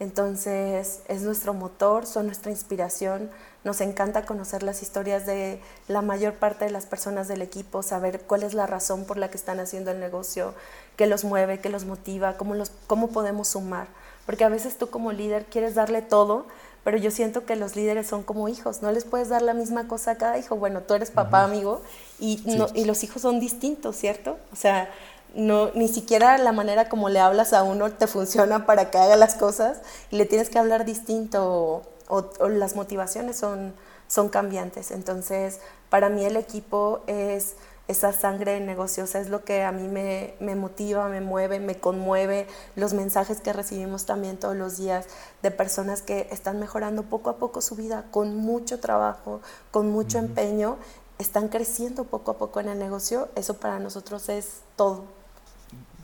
Entonces, es nuestro motor, son nuestra inspiración. Nos encanta conocer las historias de la mayor parte de las personas del equipo, saber cuál es la razón por la que están haciendo el negocio, qué los mueve, qué los motiva, cómo, los, cómo podemos sumar. Porque a veces tú como líder quieres darle todo, pero yo siento que los líderes son como hijos, no les puedes dar la misma cosa a cada hijo. Bueno, tú eres papá, amigo, y, no, y los hijos son distintos, ¿cierto? O sea, no, ni siquiera la manera como le hablas a uno te funciona para que haga las cosas y le tienes que hablar distinto o, o las motivaciones son, son cambiantes. Entonces, para mí el equipo es esa sangre de negocios es lo que a mí me, motiva, me mueve, me conmueve, los mensajes que recibimos también todos los días de personas que están mejorando poco a poco su vida con mucho trabajo, con mucho empeño, están creciendo poco a poco en el negocio, eso para nosotros es todo.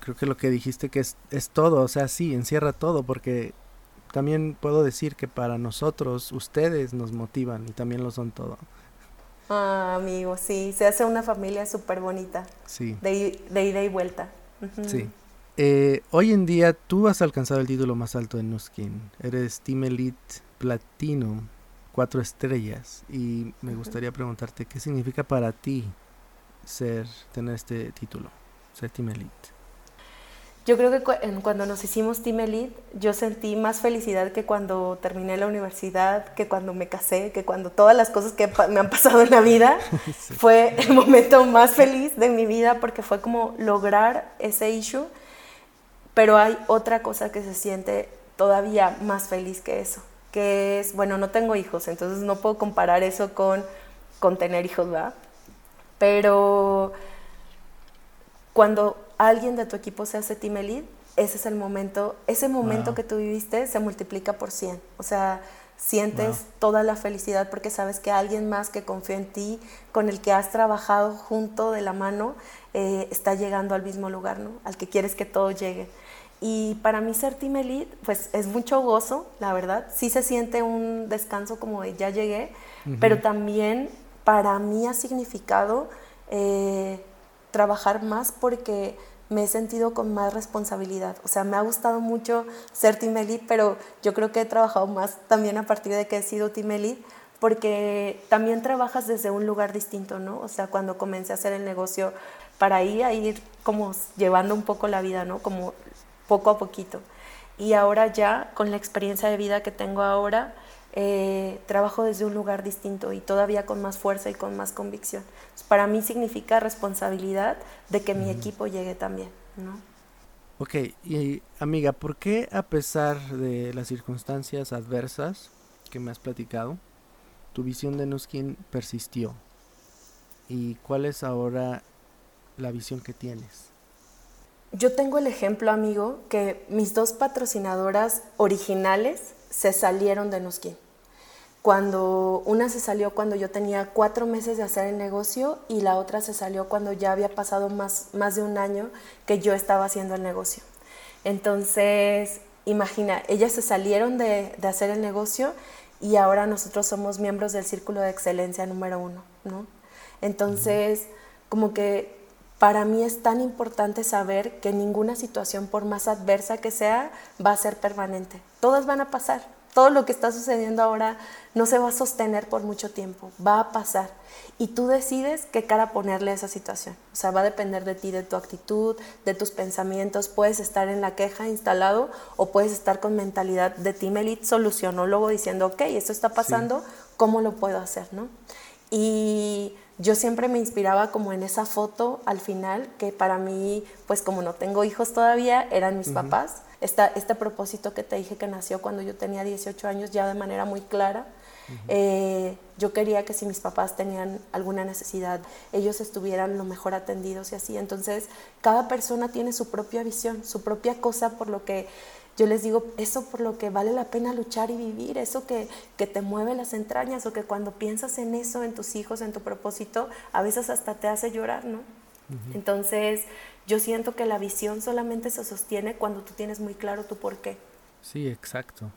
Creo que lo que dijiste que es, es todo, o sea, sí, encierra todo, porque también puedo decir que para nosotros ustedes nos motivan y también lo son todo. Ah, amigo, sí, se hace una familia súper bonita. Sí. De, de, ida y vuelta. Sí. Eh, hoy en día tú has alcanzado el título más alto en Nuskin. Eres Team Elite Platino, cuatro estrellas. Y me gustaría preguntarte, ¿qué significa para ti ser, tener este título, ser Team Elite? Yo creo que cuando nos hicimos Team Elite, yo sentí más felicidad que cuando terminé la universidad, que cuando me casé, que cuando todas las cosas que me han pasado en la vida. Fue el momento más feliz de mi vida porque fue como lograr ese issue. Pero hay otra cosa que se siente todavía más feliz que eso, que es, bueno, no tengo hijos, entonces no puedo comparar eso con, con tener hijos, ¿verdad? Pero cuando alguien de tu equipo se hace team elite, ese es el momento, ese momento que tú viviste se multiplica por 100. O sea, sientes toda la felicidad porque sabes que alguien más que confía en ti, con el que has trabajado junto de la mano, eh, está llegando al mismo lugar, ¿no? Al que quieres que todo llegue. Y para mí ser Team Elite, pues es mucho gozo, la verdad. Sí se siente un descanso como de ya llegué, pero también para mí ha significado eh, trabajar más porque me he sentido con más responsabilidad. O sea, me ha gustado mucho ser Team pero yo creo que he trabajado más también a partir de que he sido Team porque también trabajas desde un lugar distinto, ¿no? O sea, cuando comencé a hacer el negocio, para ahí a ir como llevando un poco la vida, ¿no? Como poco a poquito. Y ahora ya, con la experiencia de vida que tengo ahora, eh, trabajo desde un lugar distinto y todavía con más fuerza y con más convicción. para mí significa responsabilidad de que mi equipo llegue también, ¿no? Ok, y amiga, ¿por qué a pesar de las circunstancias adversas que me has platicado, tu visión de Nuskin persistió? ¿Y cuál es ahora la visión que tienes? Yo tengo el ejemplo, amigo, que mis dos patrocinadoras originales se salieron de Nuskin. Cuando una se salió cuando yo tenía cuatro meses de hacer el negocio y la otra se salió cuando ya había pasado más, más de un año que yo estaba haciendo el negocio. Entonces, imagina, ellas se salieron de, de hacer el negocio y ahora nosotros somos miembros del Círculo de Excelencia número uno, ¿no? Entonces, como que para mí es tan importante saber que ninguna situación, por más adversa que sea, va a ser permanente. Todas van a pasar. Todo lo que está sucediendo ahora no se va a sostener por mucho tiempo, va a pasar. Y tú decides qué cara ponerle a esa situación. O sea, va a depender de ti, de tu actitud, de tus pensamientos. Puedes estar en la queja instalado o puedes estar con mentalidad de team elite solucionólogo diciendo, ok, esto está pasando, ¿cómo lo puedo hacer? ¿no? Y yo siempre me inspiraba como en esa foto al final, que para mí, pues como no tengo hijos todavía, eran mis papás. este propósito que te dije que nació cuando yo tenía 18 años ya de manera muy clara. Eh, yo quería que si mis papás tenían alguna necesidad, ellos estuvieran lo mejor atendidos y así. Entonces, cada persona tiene su propia visión, su propia cosa por lo que yo les digo, eso por lo que vale la pena luchar y vivir, eso que, que te mueve las entrañas o que cuando piensas en eso, en tus hijos, en tu propósito, a veces hasta te hace llorar, ¿no? Entonces, yo siento que la visión solamente se sostiene cuando tú tienes muy claro tu por qué. Sí, exacto.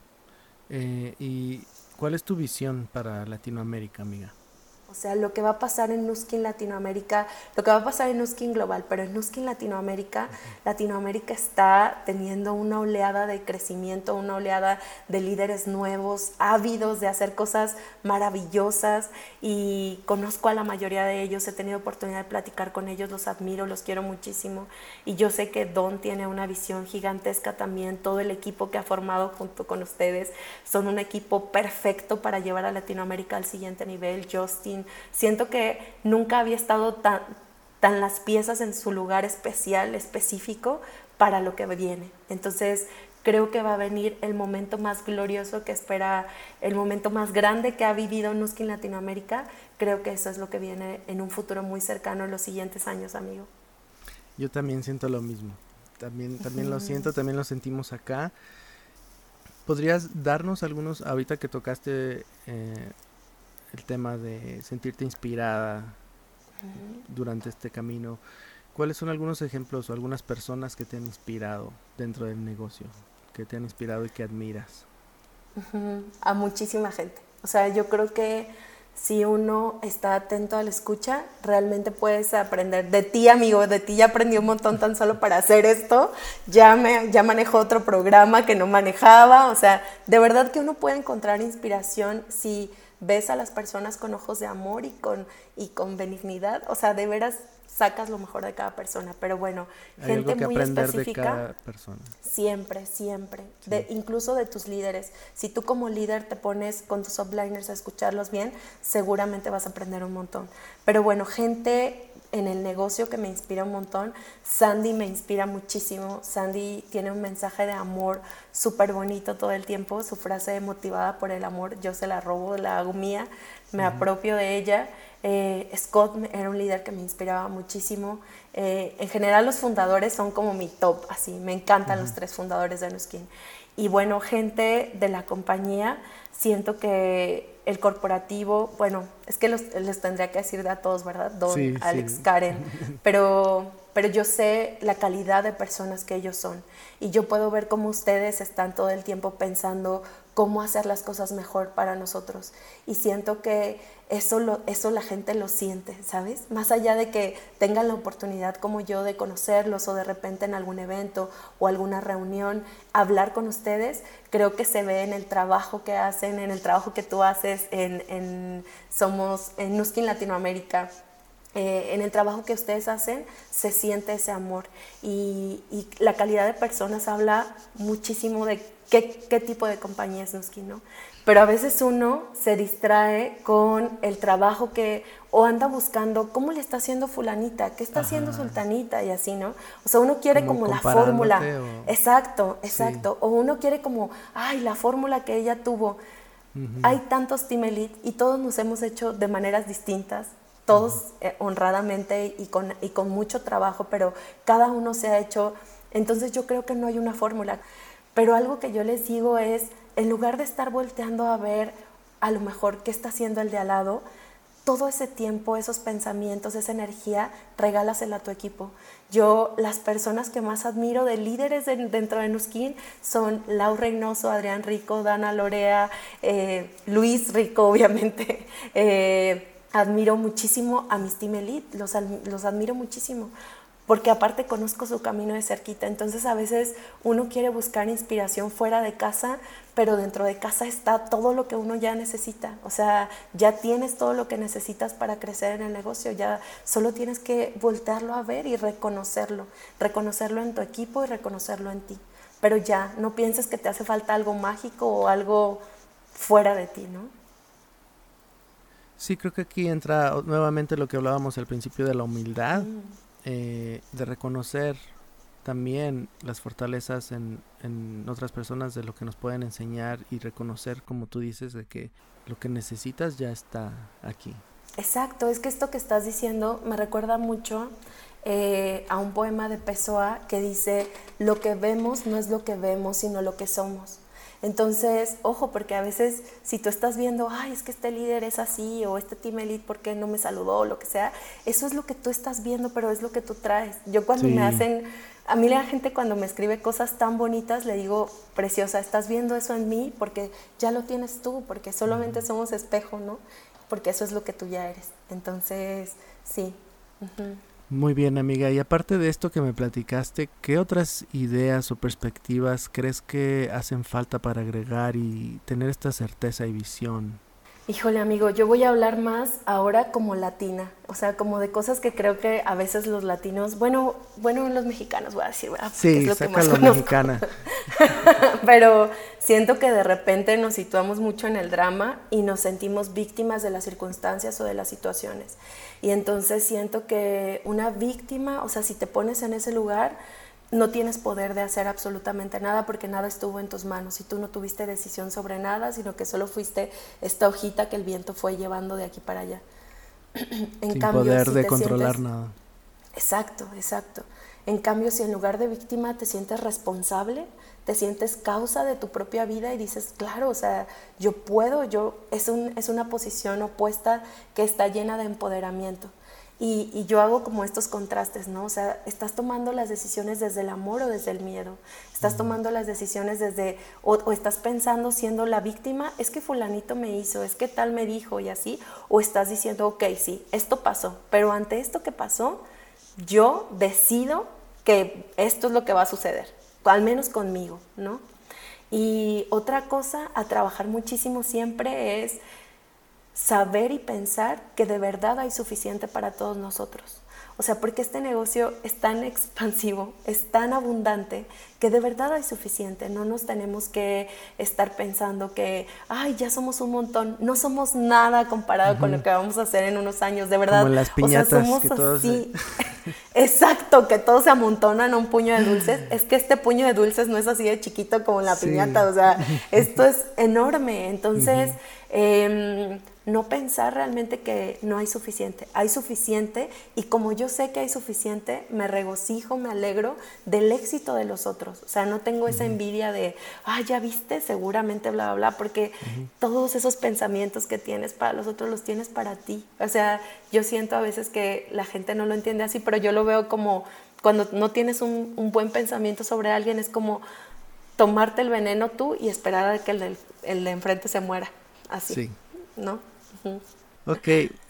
Eh, ¿Y cuál es tu visión para Latinoamérica, amiga? O sea, lo que va a pasar en Nuskin Latinoamérica, lo que va a pasar en Nuskin Global, pero en Nuskin Latinoamérica, Latinoamérica está teniendo una oleada de crecimiento, una oleada de líderes nuevos, ávidos de hacer cosas maravillosas y conozco a la mayoría de ellos, he tenido oportunidad de platicar con ellos, los admiro, los quiero muchísimo y yo sé que Don tiene una visión gigantesca también, todo el equipo que ha formado junto con ustedes son un equipo perfecto para llevar a Latinoamérica al siguiente nivel, Justin, Siento que nunca había estado tan, tan las piezas en su lugar especial, específico, para lo que viene. Entonces, creo que va a venir el momento más glorioso que espera, el momento más grande que ha vivido Nuskin Latinoamérica. Creo que eso es lo que viene en un futuro muy cercano en los siguientes años, amigo. Yo también siento lo mismo. También, también lo siento, también lo sentimos acá. ¿Podrías darnos algunos, ahorita que tocaste eh, el tema de sentirte inspirada durante este camino. ¿Cuáles son algunos ejemplos o algunas personas que te han inspirado dentro del negocio, que te han inspirado y que admiras? A muchísima gente. O sea, yo creo que si uno está atento a la escucha, realmente puedes aprender. De ti, amigo, de ti ya aprendí un montón tan solo para hacer esto. Ya, me, ya manejo otro programa que no manejaba. O sea, de verdad que uno puede encontrar inspiración si ves a las personas con ojos de amor y con, y con benignidad, o sea, de veras sacas lo mejor de cada persona. Pero bueno, gente muy específica. persona. Siempre, siempre. De, incluso de tus líderes. Si tú como líder te pones con tus upliners a escucharlos bien, seguramente vas a aprender un montón. Pero bueno, gente en el negocio que me inspira un montón. Sandy me inspira muchísimo. Sandy tiene un mensaje de amor súper bonito todo el tiempo. Su frase motivada por el amor, yo se la robo, la hago mía, me apropio de ella. Eh, Scott era un líder que me inspiraba muchísimo. Eh, en general los fundadores son como mi top, así, me encantan los tres fundadores de Nuskin. Y bueno, gente de la compañía, siento que el corporativo, bueno, es que les tendría que decir de a todos, ¿verdad? Don, Alex, Karen, pero, pero yo sé la calidad de personas que ellos son. Y yo puedo ver cómo ustedes están todo el tiempo pensando cómo hacer las cosas mejor para nosotros. Y siento que eso, lo, eso la gente lo siente, ¿sabes? Más allá de que tengan la oportunidad como yo de conocerlos o de repente en algún evento o alguna reunión, hablar con ustedes, creo que se ve en el trabajo que hacen, en el trabajo que tú haces en, en Somos, en Nuskin Latinoamérica. Eh, en el trabajo que ustedes hacen se siente ese amor y, y la calidad de personas habla muchísimo de qué, tipo de compañía es Nuskin, ¿no? Pero a veces uno se distrae con el trabajo que, o anda buscando cómo le está haciendo fulanita, qué está haciendo sultanita y así, ¿no? O sea, uno quiere como, la fórmula. Exacto, exacto. O uno quiere como, ay, la fórmula que ella tuvo. Hay tantos Team Elite y todos nos hemos hecho de maneras distintas, todos eh, honradamente y con, y con mucho trabajo, pero cada uno se ha hecho. Entonces yo creo que no hay una fórmula. Pero algo que yo les digo es, en lugar de estar volteando a ver a lo mejor qué está haciendo el de al lado, todo ese tiempo, esos pensamientos, esa energía, regálasela a tu equipo. Yo, las personas que más admiro de líderes dentro de Nuskin son Lau Reynoso, Adrián Rico, Dana Lorea, eh, Luis Rico, obviamente. Eh, admiro muchísimo a mis Team Elite, los, los admiro muchísimo porque aparte conozco su camino de cerquita. Entonces a veces uno quiere buscar inspiración fuera de casa, pero dentro de casa está todo lo que uno ya necesita. O sea, ya tienes todo lo que necesitas para crecer en el negocio, ya solo tienes que voltearlo a ver y reconocerlo, reconocerlo en tu equipo y reconocerlo en ti. Pero ya, no pienses que te hace falta algo mágico o algo fuera de ti, ¿no? Sí, creo que aquí entra nuevamente lo que hablábamos al principio de la humildad. Mm. Eh, de reconocer también las fortalezas en, en, otras personas de lo que nos pueden enseñar y reconocer, como tú dices, de que lo que necesitas ya está aquí. Exacto, es que esto que estás diciendo me recuerda mucho eh, a un poema de Pessoa que dice, lo que vemos no es lo que vemos, sino lo que somos. Entonces, ojo, porque a veces si tú estás viendo, ay, es que este líder es así, o este team elite, ¿por qué no me saludó? O lo que sea, eso es lo que tú estás viendo, pero es lo que tú traes. Yo cuando me hacen, a mí la gente cuando me escribe cosas tan bonitas, le digo, preciosa, estás viendo eso en mí porque ya lo tienes tú, porque solamente somos espejo, ¿no? Porque eso es lo que tú ya eres. Entonces, sí. Muy bien, amiga. Y aparte de esto que me platicaste, ¿qué otras ideas o perspectivas crees que hacen falta para agregar y tener esta certeza y visión? Híjole, amigo, yo voy a hablar más ahora como latina, o sea, como de cosas que creo que a veces los latinos, bueno, bueno, los mexicanos voy a decir, ¿verdad? sí, es lo que más mexicana. Pero siento que de repente nos situamos mucho en el drama y nos sentimos víctimas de las circunstancias o de las situaciones. Y entonces siento que una víctima, o sea, si te pones en ese lugar, no tienes poder de hacer absolutamente nada porque nada estuvo en tus manos y tú no tuviste decisión sobre nada, sino que solo fuiste esta hojita que el viento fue llevando de aquí para allá. en Sin poder de controlar nada. Exacto, exacto. En cambio, si en lugar de víctima te sientes responsable, te sientes causa de tu propia vida y dices, claro, o sea, yo puedo, yo es, un, es una posición opuesta que está llena de empoderamiento. Y, yo hago como estos contrastes, ¿no? O sea, estás tomando las decisiones desde el amor o desde el miedo. Estás tomando las decisiones desde, o, o, estás pensando siendo la víctima, es que fulanito me hizo, es que tal me dijo y así, o estás diciendo, ok, sí, esto pasó, pero ante esto que pasó, yo decido que esto es lo que va a suceder, al menos conmigo, ¿no? Y otra cosa a trabajar muchísimo siempre es saber y pensar que de verdad hay suficiente para todos nosotros. O sea, porque este negocio es tan expansivo, es tan abundante, que de verdad hay suficiente. No nos tenemos que estar pensando que, ay, ya somos un montón. No somos nada comparado con lo que vamos a hacer en unos años, de verdad. Como las piñatas, o sea, somos así. Exacto, que todos se amontonan a un puño de dulces. Es que este puño de dulces no es así de chiquito como la piñata. O sea, esto es enorme. Entonces, no pensar realmente que no hay suficiente. Hay suficiente y como yo sé que hay suficiente, me regocijo, me alegro del éxito de los otros. O sea, no tengo esa envidia de, ah, ya viste, seguramente, bla, bla, bla, porque todos esos pensamientos que tienes para los otros los tienes para ti. O sea, yo siento a veces que la gente no lo entiende así, pero yo lo veo como cuando no tienes un, buen pensamiento sobre alguien, es como tomarte el veneno tú y esperar a que el, el de enfrente se muera. Así. Sí. ¿No? Ok.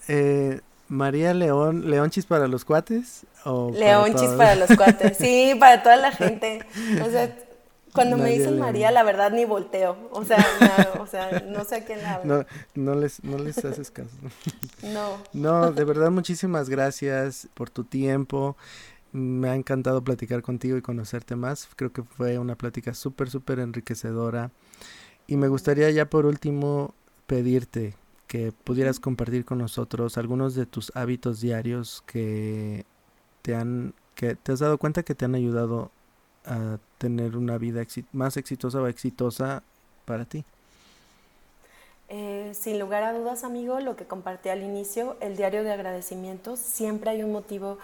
Eh, María León, Leonchis para los cuates o Leonchis para, los cuates, sí, para toda la gente. O sea, cuando me dicen María, la verdad ni volteo. O sea, no, o sea, no sé a quién habla. No, no les, no les haces caso. No. No, de verdad muchísimas gracias por tu tiempo. Me ha encantado platicar contigo y conocerte más. Creo que fue una plática súper, súper enriquecedora. Y me gustaría ya por último pedirte que pudieras compartir con nosotros algunos de tus hábitos diarios que te han que te has dado cuenta que te han ayudado a tener una vida más exitosa o exitosa para ti. Eh, sin lugar a dudas, amigo, lo que compartí al inicio, el diario de agradecimientos, siempre hay un motivo.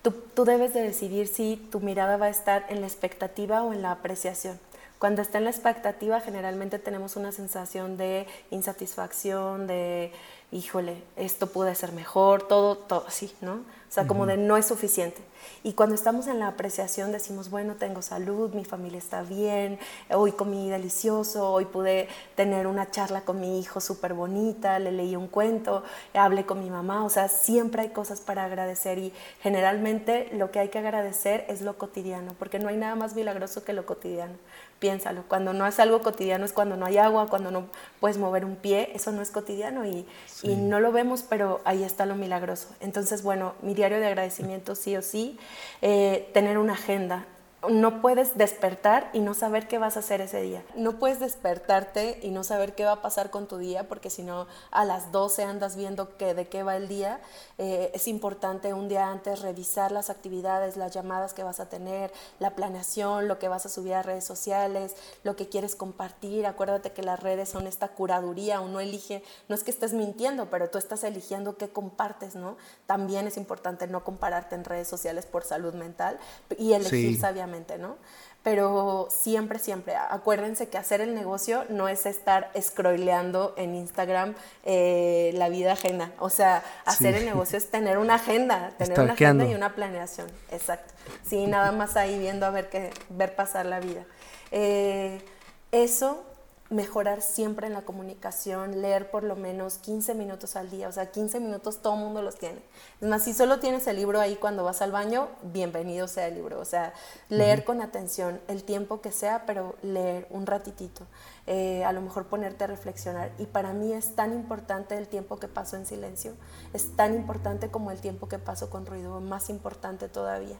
Tú, tú debes de decidir si tu mirada va a estar en la expectativa o en la apreciación. Cuando está en la expectativa, generalmente tenemos una sensación de insatisfacción, de, híjole, esto puede ser mejor, todo, todo así, ¿no? O sea, como de no es suficiente. Y cuando estamos en la apreciación decimos, bueno, tengo salud, mi familia está bien, hoy comí delicioso, hoy pude tener una charla con mi hijo súper bonita, le leí un cuento, hablé con mi mamá, o sea, siempre hay cosas para agradecer y generalmente lo que hay que agradecer es lo cotidiano, porque no hay nada más milagroso que lo cotidiano. Piénsalo, cuando no es algo cotidiano es cuando no hay agua, cuando no puedes mover un pie, eso no es cotidiano y, y no lo vemos, pero ahí está lo milagroso. Entonces, bueno, mi diario de agradecimiento sí o sí eh, tener una agenda no puedes despertar y no saber qué vas a hacer ese día. No puedes despertarte y no saber qué va a pasar con tu día, porque si no, a las 12 andas viendo que, de qué va el día. Eh, es importante un día antes revisar las actividades, las llamadas que vas a tener, la planeación, lo que vas a subir a redes sociales, lo que quieres compartir. Acuérdate que las redes son esta curaduría, uno elige, no es que estés mintiendo, pero tú estás eligiendo qué compartes, ¿no? También es importante no compararte en redes sociales por salud mental y elegir sabiamente ¿no? Pero siempre, siempre, acuérdense que hacer el negocio no es estar scrolleando en Instagram eh, la vida ajena. O sea, hacer el negocio es tener una agenda, tener una agenda y una planeación. Exacto. Sí, nada más ahí viendo a ver, qué, ver pasar la vida. Eh, eso mejorar siempre en la comunicación, leer por lo menos 15 minutos al día, o sea, 15 minutos todo el mundo los tiene. Es más, si solo tienes el libro ahí cuando vas al baño, bienvenido sea el libro, o sea, leer con atención el tiempo que sea, pero leer un ratitito, eh, a lo mejor ponerte a reflexionar. Y para mí es tan importante el tiempo que paso en silencio, es tan importante como el tiempo que paso con ruido, más importante todavía.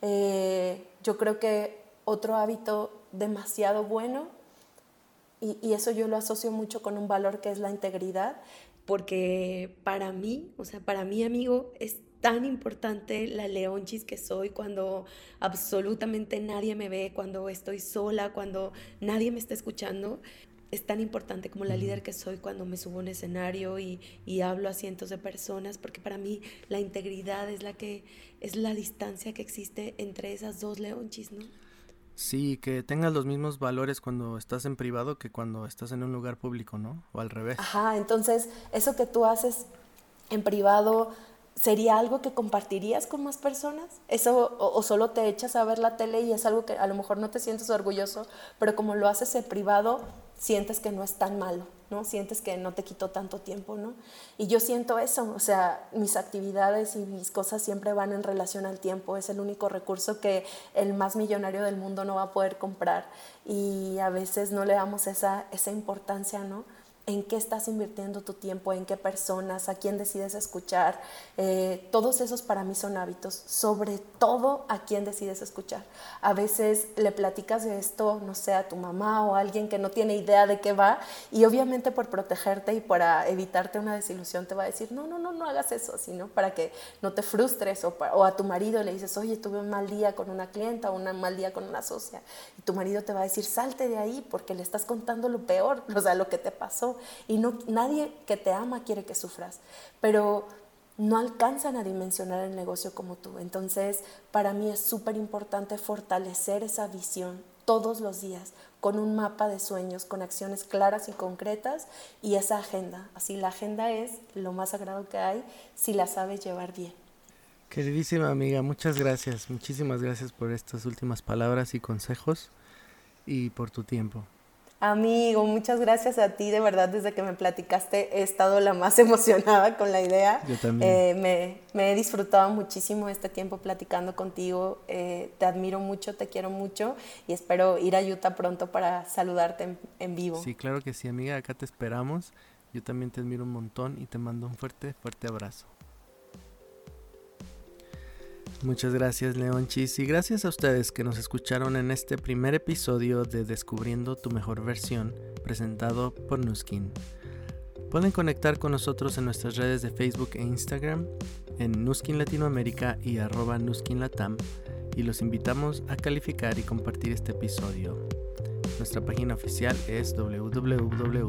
Eh, yo creo que otro hábito demasiado bueno y, eso yo lo asocio mucho con un valor que es la integridad, porque para mí, o sea, para mi amigo, es tan importante la leonchis que soy cuando absolutamente nadie me ve, cuando estoy sola, cuando nadie me está escuchando. Es tan importante como la líder que soy cuando me subo a un escenario y, y, hablo a cientos de personas, porque para mí la integridad es la que es la distancia que existe entre esas dos leonchis, ¿no? Sí, que tengas los mismos valores cuando estás en privado que cuando estás en un lugar público, ¿no? O al revés. Ajá, entonces eso que tú haces en privado sería algo que compartirías con más personas. Eso o, solo te echas a ver la tele y es algo que a lo mejor no te sientes orgulloso, pero como lo haces en privado, sientes que no es tan malo. ¿No? Sientes que no te quitó tanto tiempo, ¿no? Y yo siento eso, o sea, mis actividades y mis cosas siempre van en relación al tiempo, es el único recurso que el más millonario del mundo no va a poder comprar y a veces no le damos esa, esa importancia, ¿no? En qué estás invirtiendo tu tiempo, en qué personas, a quién decides escuchar. Eh, todos esos para mí son hábitos, sobre todo a quién decides escuchar. A veces le platicas de esto, no sé, a tu mamá o a alguien que no tiene idea de qué va y obviamente por protegerte y para evitarte una desilusión te va a decir, no, no, no, no hagas eso, sino para que no te frustres o, a tu marido le dices, oye, tuve un mal día con una clienta o un mal día con una socia y tu marido te va a decir, salte de ahí porque le estás contando lo peor, o sea, lo que te pasó y no, nadie que te ama quiere que sufras. Pero no alcanzan a dimensionar el negocio como tú. Entonces, para mí es súper importante fortalecer esa visión todos los días con un mapa de sueños, con acciones claras y concretas y esa agenda. Así la agenda es lo más sagrado que hay si la sabes llevar bien. Queridísima amiga, muchas gracias, muchísimas gracias por estas últimas palabras y consejos y por tu tiempo. Amigo, muchas gracias a ti, de verdad, desde que me platicaste he estado la más emocionada con la idea. Yo también. Eh, me, he disfrutado muchísimo este tiempo platicando contigo, eh, te admiro mucho, te quiero mucho y espero ir a Utah pronto para saludarte en, en vivo. Sí, claro que sí, amiga, acá te esperamos. Yo también te admiro un montón y te mando un fuerte, fuerte abrazo. Muchas gracias Leonchis y gracias a ustedes que nos escucharon en este primer episodio de Descubriendo tu mejor versión presentado por Nuskin. Pueden conectar con nosotros en nuestras redes de Facebook e Instagram en Nuskin Latinoamérica y arroba Nuskin Latam y los invitamos a calificar y compartir este episodio. Nuestra página oficial es www.nuskin.com.